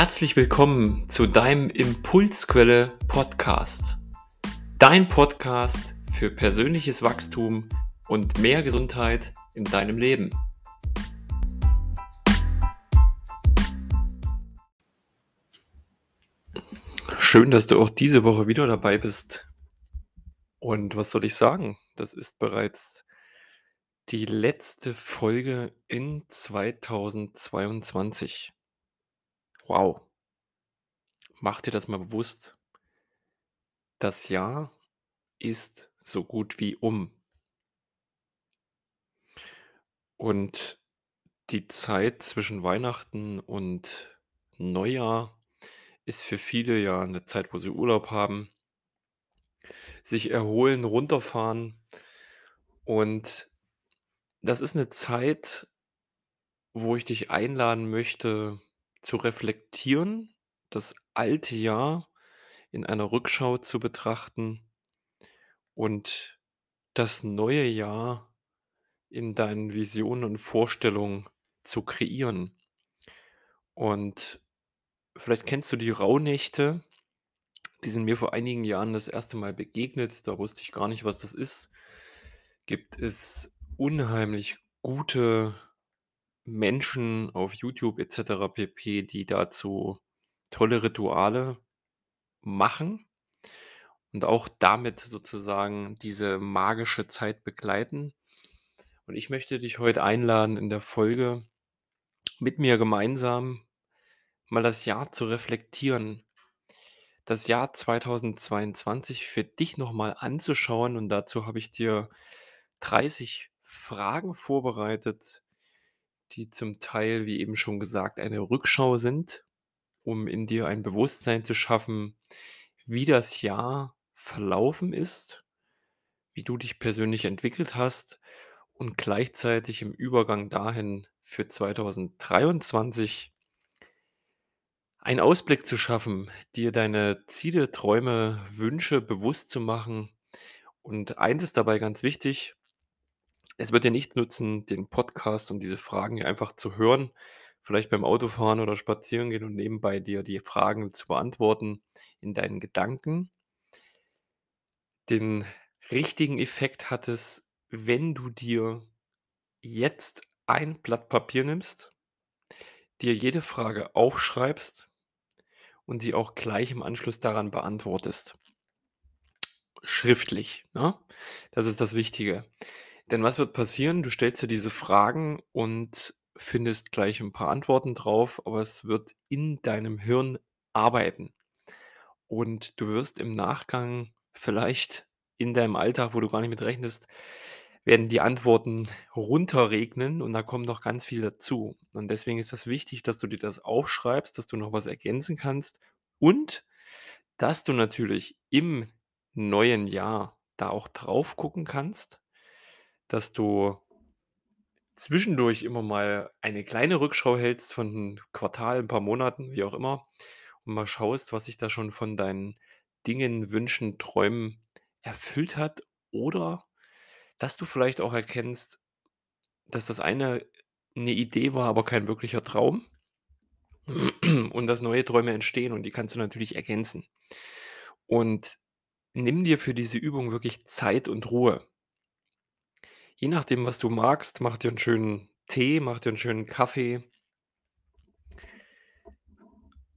Herzlich willkommen zu deinem Impulsquelle Podcast. Dein Podcast für persönliches Wachstum und mehr Gesundheit in deinem Leben. Schön, dass du auch diese Woche wieder dabei bist. Und was soll ich sagen? Das ist bereits die letzte Folge in 2022. Wow. Mach dir das mal bewusst. Das Jahr ist so gut wie um. Und die Zeit zwischen Weihnachten und Neujahr ist für viele ja eine Zeit, wo sie Urlaub haben, sich erholen, runterfahren. Und das ist eine Zeit, wo ich dich einladen möchte, zu reflektieren, das alte Jahr in einer Rückschau zu betrachten und das neue Jahr in deinen Visionen und Vorstellungen zu kreieren. Und vielleicht kennst du die Rauhnächte, die sind mir vor einigen Jahren das erste Mal begegnet. Da wusste ich gar nicht, was das ist. Gibt es unheimlich gute Menschen auf YouTube etc. pp., die dazu tolle Rituale machen und auch damit sozusagen diese magische Zeit begleiten. Und ich möchte dich heute einladen, in der Folge mit mir gemeinsam mal das Jahr zu reflektieren. Das Jahr 2022 für dich nochmal anzuschauen. Und dazu habe ich dir 30 Fragen vorbereitet, die zum Teil, wie eben schon gesagt, eine Rückschau sind, um in dir ein Bewusstsein zu schaffen, wie das Jahr verlaufen ist, wie du dich persönlich entwickelt hast und gleichzeitig im Übergang dahin für 2023 einen Ausblick zu schaffen, dir deine Ziele, Träume, Wünsche bewusst zu machen. Und eins ist dabei ganz wichtig, es wird dir nichts nutzen, den Podcast und diese Fragen hier einfach zu hören, vielleicht beim Autofahren oder Spazierengehen und nebenbei dir die Fragen zu beantworten in deinen Gedanken. Den richtigen Effekt hat es, wenn du dir jetzt ein Blatt Papier nimmst, dir jede Frage aufschreibst und sie auch gleich im Anschluss daran beantwortest. Schriftlich, ne? Das ist das Wichtige. Denn was wird passieren? Du stellst dir diese Fragen und findest gleich ein paar Antworten drauf, aber es wird in deinem Hirn arbeiten. Und du wirst im Nachgang vielleicht in deinem Alltag, wo du gar nicht mit rechnest, werden die Antworten runterregnen und da kommt noch ganz viel dazu. Und deswegen ist das wichtig, dass du dir das aufschreibst, dass du noch was ergänzen kannst und dass du natürlich im neuen Jahr da auch drauf gucken kannst, dass du zwischendurch immer mal eine kleine Rückschau hältst von 'n Quartal, ein paar Monaten, wie auch immer, und mal schaust, was sich da schon von deinen Dingen, Wünschen, Träumen erfüllt hat oder dass du vielleicht auch erkennst, dass das eine eine Idee war, aber kein wirklicher Traum und dass neue Träume entstehen und die kannst du natürlich ergänzen. Und nimm dir für diese Übung wirklich Zeit und Ruhe. Je nachdem, was du magst, mach dir einen schönen Tee, mach dir einen schönen Kaffee.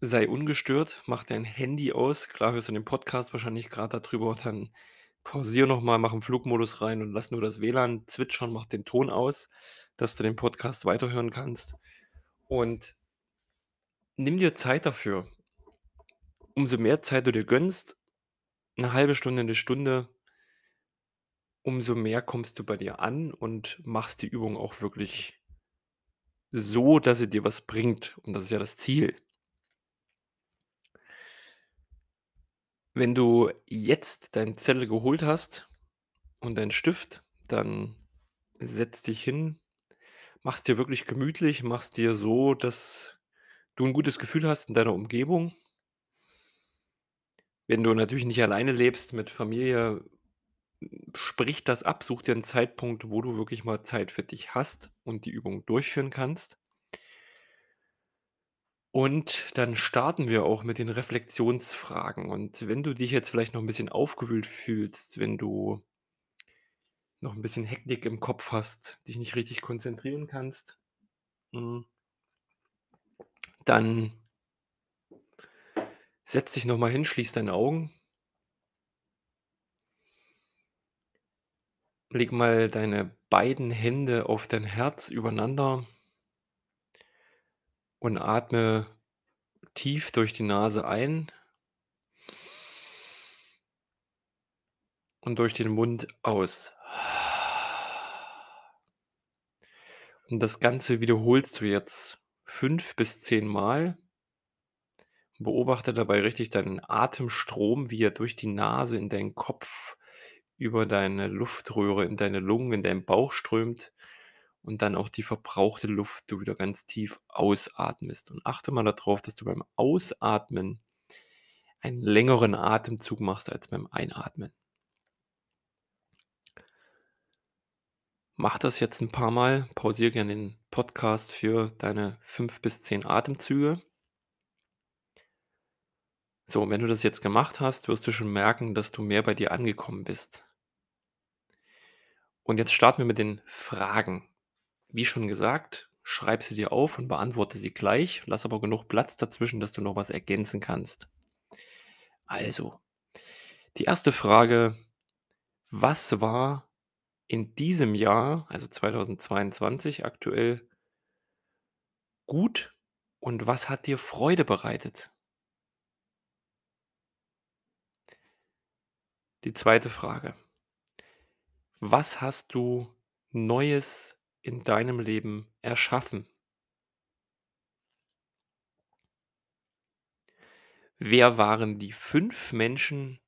Sei ungestört, mach dein Handy aus. Klar hörst du den Podcast wahrscheinlich gerade darüber, dann pausiere noch mal, mach 'n Flugmodus rein und lass nur das WLAN zwitschern, mach den Ton aus, dass du den Podcast weiterhören kannst. Und nimm dir Zeit dafür. Umso mehr Zeit du dir gönnst, eine halbe Stunde, eine Stunde, umso mehr kommst du bei dir an und machst die Übung auch wirklich so, dass sie dir was bringt. Und das ist ja das Ziel. Wenn du jetzt deinen Zettel geholt hast und deinen Stift, dann setz dich hin, mach's dir wirklich gemütlich, mach's dir so, dass du ein gutes Gefühl hast in deiner Umgebung. Wenn du natürlich nicht alleine lebst mit Familie, sprich das ab, such dir einen Zeitpunkt, wo du wirklich mal Zeit für dich hast und die Übung durchführen kannst. Und dann starten wir auch mit den Reflexionsfragen. Und wenn du dich jetzt vielleicht noch 'n bisschen aufgewühlt fühlst, wenn du noch 'n bisschen Hektik im Kopf hast, dich nicht richtig konzentrieren kannst hm dann setz dich noch mal hin, schließ deine Augen. Leg mal deine beiden Hände auf dein Herz übereinander und atme tief durch die Nase ein und durch den Mund aus. Und das Ganze wiederholst du jetzt 5 bis 10 Mal. Beobachte dabei richtig deinen Atemstrom, wie er durch die Nase in deinen Kopf, über deine Luftröhre in deine Lungen, in deinen Bauch strömt und dann auch die verbrauchte Luft du wieder ganz tief ausatmest. Und achte mal da drauf, dass du beim Ausatmen einen längeren Atemzug machst als beim Einatmen. Mach das jetzt 'n paarmal. Pausiere gern den Podcast für deine 5 bis 10 Atemzüge. So, und wenn du das jetzt gemacht hast, wirst du schon merken, dass du mehr bei dir angekommen bist. Und jetzt starten wir mit den Fragen. Wie schon gesagt, schreib sie dir auf und beantworte sie gleich. Lass aber genug Platz dazwischen, dass du noch was ergänzen kannst. Also, die 1. Frage: Was war in diesem Jahr, also 2022 aktuell gut und was hat dir Freude bereitet? Die 2. Frage: Was hast du Neues in deinem Leben erschaffen? Wer waren die 5 Menschen,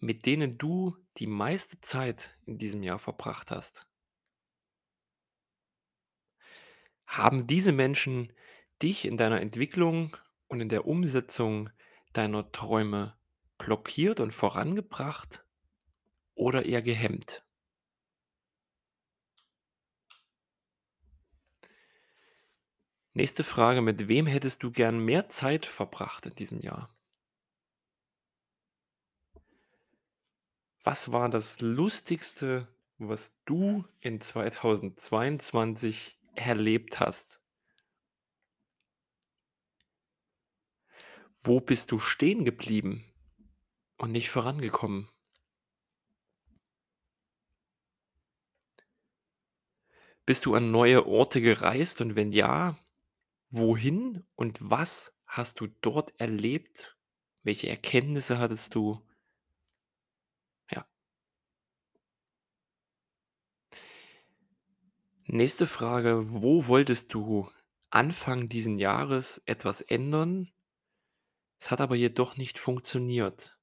mit denen du die meiste Zeit in diesem Jahr verbracht hast? Haben diese Menschen dich in deiner Entwicklung und in der Umsetzung deiner Träume blockiert und vorangebracht oder eher gehemmt? Nächste Frage: Mit wem hättest du gern mehr Zeit verbracht in diesem Jahr? Was war das Lustigste, was du in 2022 erlebt hast? Wo bist du stehen geblieben und nicht vorangekommen? Bist du an neue Orte gereist und wenn ja, wohin und was hast du dort erlebt? Welche Erkenntnisse hattest du? Ja. Nächste Frage: Wo wolltest du Anfang diesen Jahres etwas ändern? Es hat aber jedoch nicht funktioniert.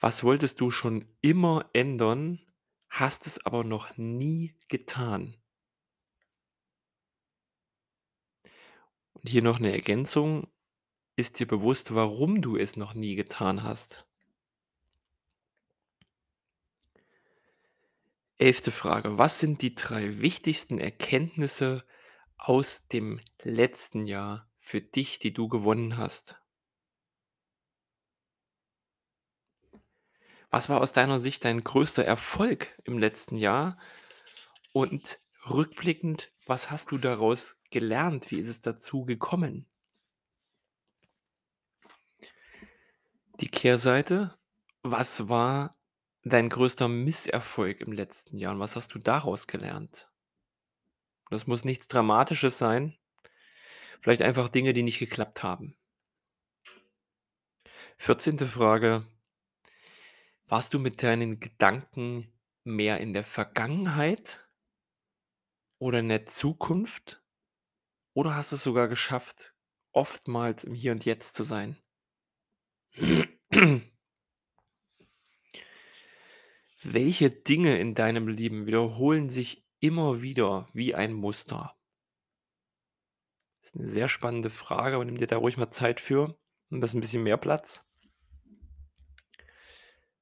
Was wolltest du schon immer ändern, hast es aber noch nie getan? Hier noch 'ne Ergänzung: Ist dir bewusst, warum du es noch nie getan hast? 11. Frage: Was sind die 3 wichtigsten Erkenntnisse aus dem letzten Jahr für dich, die du gewonnen hast? Was war aus deiner Sicht dein größter Erfolg im letzten Jahr? Und rückblickend, was hast du daraus gelernt? Wie ist es dazu gekommen? Die Kehrseite: Was war dein größter Misserfolg im letzten Jahr und was hast du daraus gelernt? Das muss nichts Dramatisches sein. Vielleicht einfach Dinge, die nicht geklappt haben. 14. Frage: Warst du mit deinen Gedanken mehr in der Vergangenheit oder in der Zukunft oder hast du's sogar geschafft, oftmals im Hier und Jetzt zu sein? Welche Dinge in deinem Leben wiederholen sich immer wieder wie ein Muster? Ist 'ne sehr spannende Frage, aber nimm dir da ruhig mal Zeit für und lass 'n bisschen mehr Platz.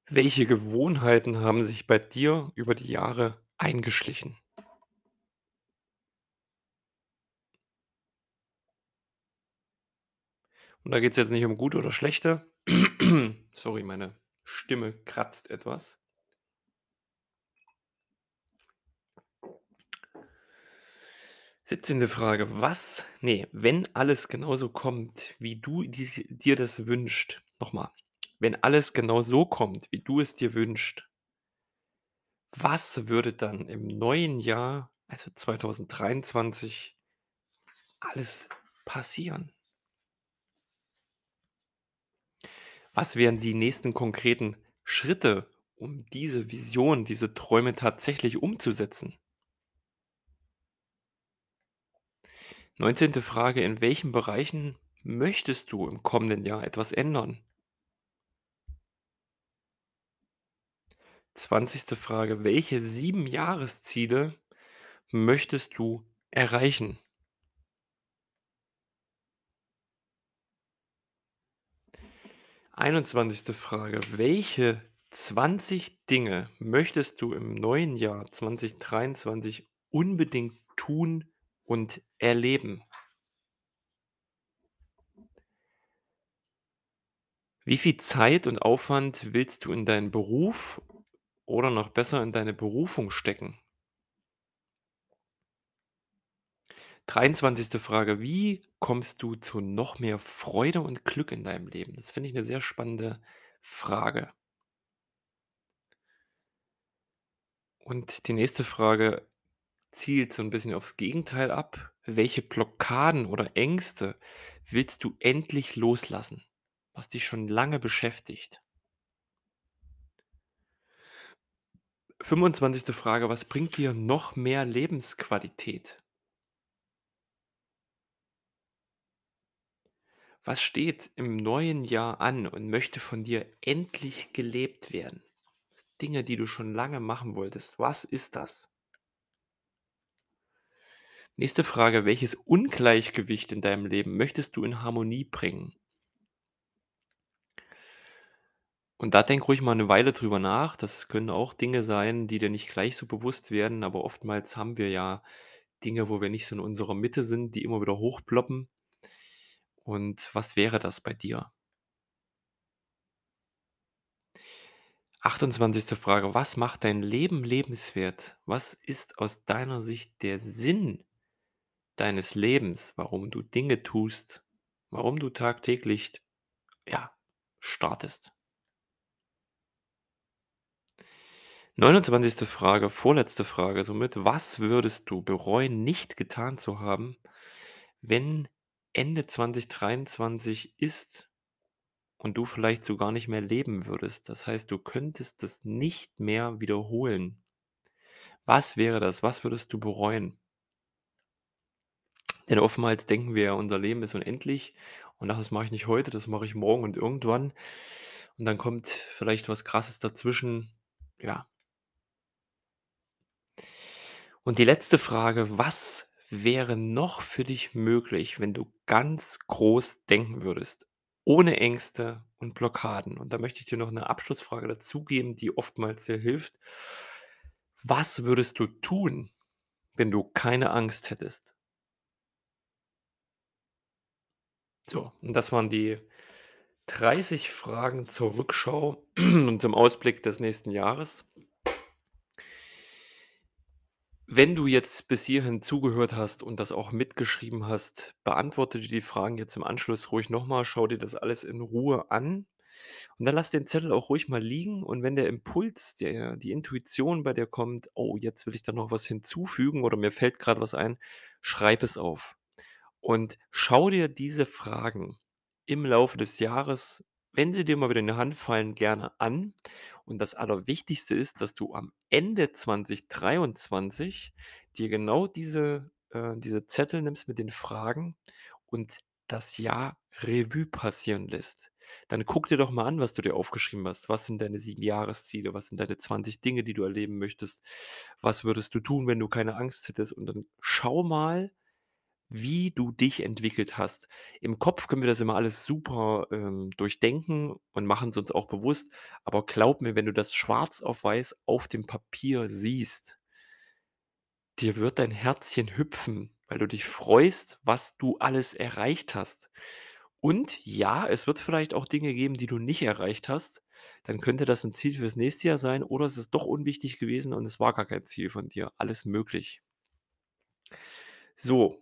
Welche Gewohnheiten haben sich bei dir über die Jahre eingeschlichen? Und da geht's jetzt nicht um gute oder schlechte. Sorry, meine Stimme kratzt etwas. 17. Frage. Was ne, wenn alles genauso kommt, wie du dies dir das wünscht noch mal. Wenn alles genau so kommt, wie du es dir wünscht was würde dann im neuen Jahr, also 2023 alles passieren? Was wären die nächsten konkreten Schritte, um diese Vision, diese Träume tatsächlich umzusetzen? 19. Frage. In welchen Bereichen möchtest du im kommenden Jahr etwas ändern? 20. Frage. Welche 7 Jahresziele möchtest du erreichen? 21. Frage. Welche 20 Dinge möchtest du im neuen Jahr 2023 unbedingt tun und erleben? Wie viel Zeit und Aufwand willst du in deinen Beruf oder noch besser in deine Berufung stecken? 23. Frage. Wie kommst du zu noch mehr Freude und Glück in deinem Leben? Das finde ich 'ne sehr spannende Frage. Und die nächste Frage zielt so 'n bisschen aufs Gegenteil ab. Welche Blockaden oder Ängste willst du endlich loslassen, was dich schon lange beschäftigt? 25. Frage. Was bringt dir noch mehr Lebensqualität? Was steht im neuen Jahr an und möchte von dir endlich gelebt werden? Dinge, die du schon lange machen wolltest. Was ist das? Nächste Frage. Welches Ungleichgewicht in deinem Leben möchtest du in Harmonie bringen? Und da denk ruhig mal 'ne Weile drüber nach. Das können auch Dinge sein, die dir nicht gleich so bewusst werden, aber oftmals haben wir ja Dinge, wo wir nicht so in unserer Mitte sind, die immer wieder hochploppen. Und was wäre das bei dir? 28. Frage. Was macht dein Leben lebenswert? Was ist aus deiner Sicht der Sinn deines Lebens, warum du Dinge tust, warum du tagtäglich, ja, startest? 29. Frage, vorletzte Frage somit. Was würdest du bereuen, nicht getan zu haben, wenn Ende 2023 ist und du vielleicht so gar nicht mehr leben würdest? Das heißt, du könntest das nicht mehr wiederholen. Was wäre das? Was würdest du bereuen? Denn oftmals denken wir unser Leben ist unendlich und ach, das mache ich nicht heute, das mache ich morgen und irgendwann. Und dann kommt vielleicht was Krasses dazwischen, ja. Und die letzte Frage: Was wäre noch für dich möglich, wenn du ganz groß denken würdest, ohne Ängste und Blockaden? Und da möchte ich dir noch 'ne Abschlussfrage dazugeben, die oftmals sehr hilft. Was würdest du tun, wenn du keine Angst hättest? So, und das waren die 30 Fragen zur Rückschau und zum Ausblick des nächsten Jahres. Wenn du jetzt bis hierhin zugehört hast und das auch mitgeschrieben hast, beantworte die Fragen jetzt im Anschluss ruhig noch mal. Schau dir das alles in Ruhe an und dann lass den Zettel auch ruhig mal liegen und wenn der Impuls, der die Intuition bei dir kommt: „Oh, jetzt will ich da noch was hinzufügen oder mir fällt grad was ein“, schreib es auf. Und schau dir diese Fragen im Laufe des Jahres, wenn sie dir mal wieder in die Hand fallen, gerne an. Und das Allerwichtigste ist, dass du am Ende 2023 dir genau diese äh, diese Zettel nimmst mit den Fragen und das Jahr Revue passieren lässt. Dann guck dir doch mal an, was du dir aufgeschrieben hast. Was sind deine 7 Jahresziele? Was sind deine 20 Dinge, die du erleben möchtest? Was würdest du tun, wenn du keine Angst hättest? Und dann schau mal, wie du dich entwickelt hast. Im Kopf können wir das immer alles super, ähm, durchdenken und machen's uns auch bewusst. Aber glaub mir, wenn du das schwarz auf weiß auf dem Papier siehst dir wird dein Herzchen hüpfen, weil du dich freust, was du alles erreicht hast. Und ja, es wird vielleicht auch Dinge geben, die du nicht erreicht hast. Dann könnte das 'n Ziel fürs nächste Jahr sein oder es ist doch unwichtig gewesen und es war gar kein Ziel von dir. Alles möglich. So,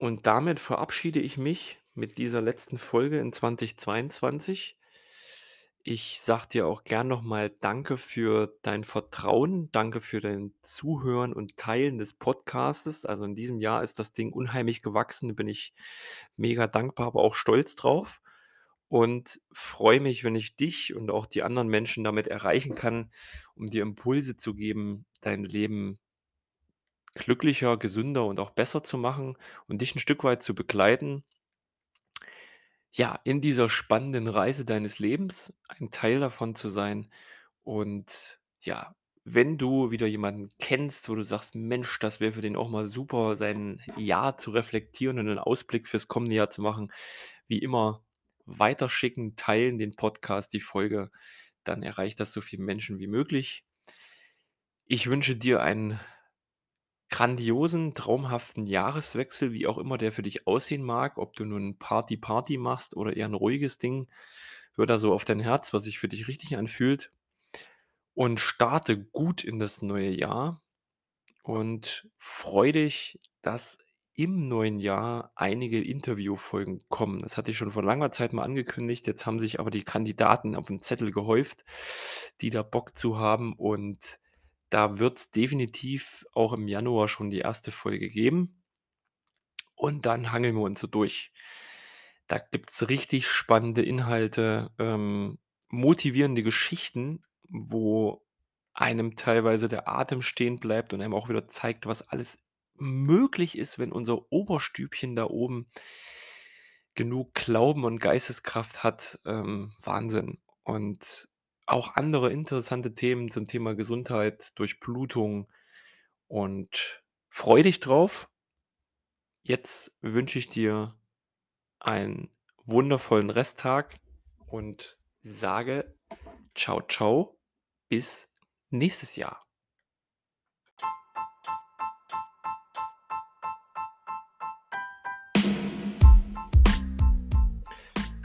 und damit verabschiede ich mich mit dieser letzten Folge in 2022. Ich sage dir auch gern noch mal Danke für dein Vertrauen. Danke für dein Zuhören und Teilen des Podcastes. Also, in diesem Jahr ist das Ding unheimlich gewachsen, da bin ich mega dankbar, aber auch stolz drauf und freue mich, wenn ich dich und auch die anderen Menschen damit erreichen kann, um dir Impulse zu geben, dein Leben glücklicher, gesünder und auch besser zu machen und dich 'n Stück weit zu begleiten ja, in dieser spannenden Reise deines Lebens ein Teil davon zu sein. Und ja, wenn du wieder jemanden kennst, wo du sagst: „Mensch, das wäre für den auch mal super, sein Jahr zu reflektieren und 'nen Ausblick fürs kommende Jahr zu machen“, wie immer weiterschicken, teilen den Podcast, die Folge, dann erreicht das so viele Menschen wie möglich. Ich wünsche dir einen grandiosen, traumhaften Jahreswechsel, wie auch immer der für dich aussehen mag, ob du nun Party, Party machst oder eher 'n ruhiges Ding. Hör da so auf dein Herz, was sich für dich richtig anfühlt. Und starte gut in das neue Jahr und freue dich, dass im neuen Jahr einige Interviewfolgen kommen. Das hatte ich schon vor langer Zeit mal angekündigt. Jetzt haben sich aber die Kandidaten auf'm Zettel gehäuft, die da Bock zu haben. Und da wird's definitiv auch im Januar schon die 1. Folge geben. Und dann hangeln wir uns so durch. Da gibt's richtig spannende Inhalte, ähm, motivierende Geschichten, wo einem teilweise der Atem stehen bleibt und einem auch wieder zeigt, was alles möglich ist, wenn unser Oberstübchen da oben genug Glauben und Geisteskraft hat, ähm, Wahnsinn. Und auch andere interessante Themen zum Thema Gesundheit, Durchblutung und freue dich drauf. Jetzt wünsche ich dir einen wundervollen Resttag und sage: „Tschau, tschau, bis nächstes Jahr.“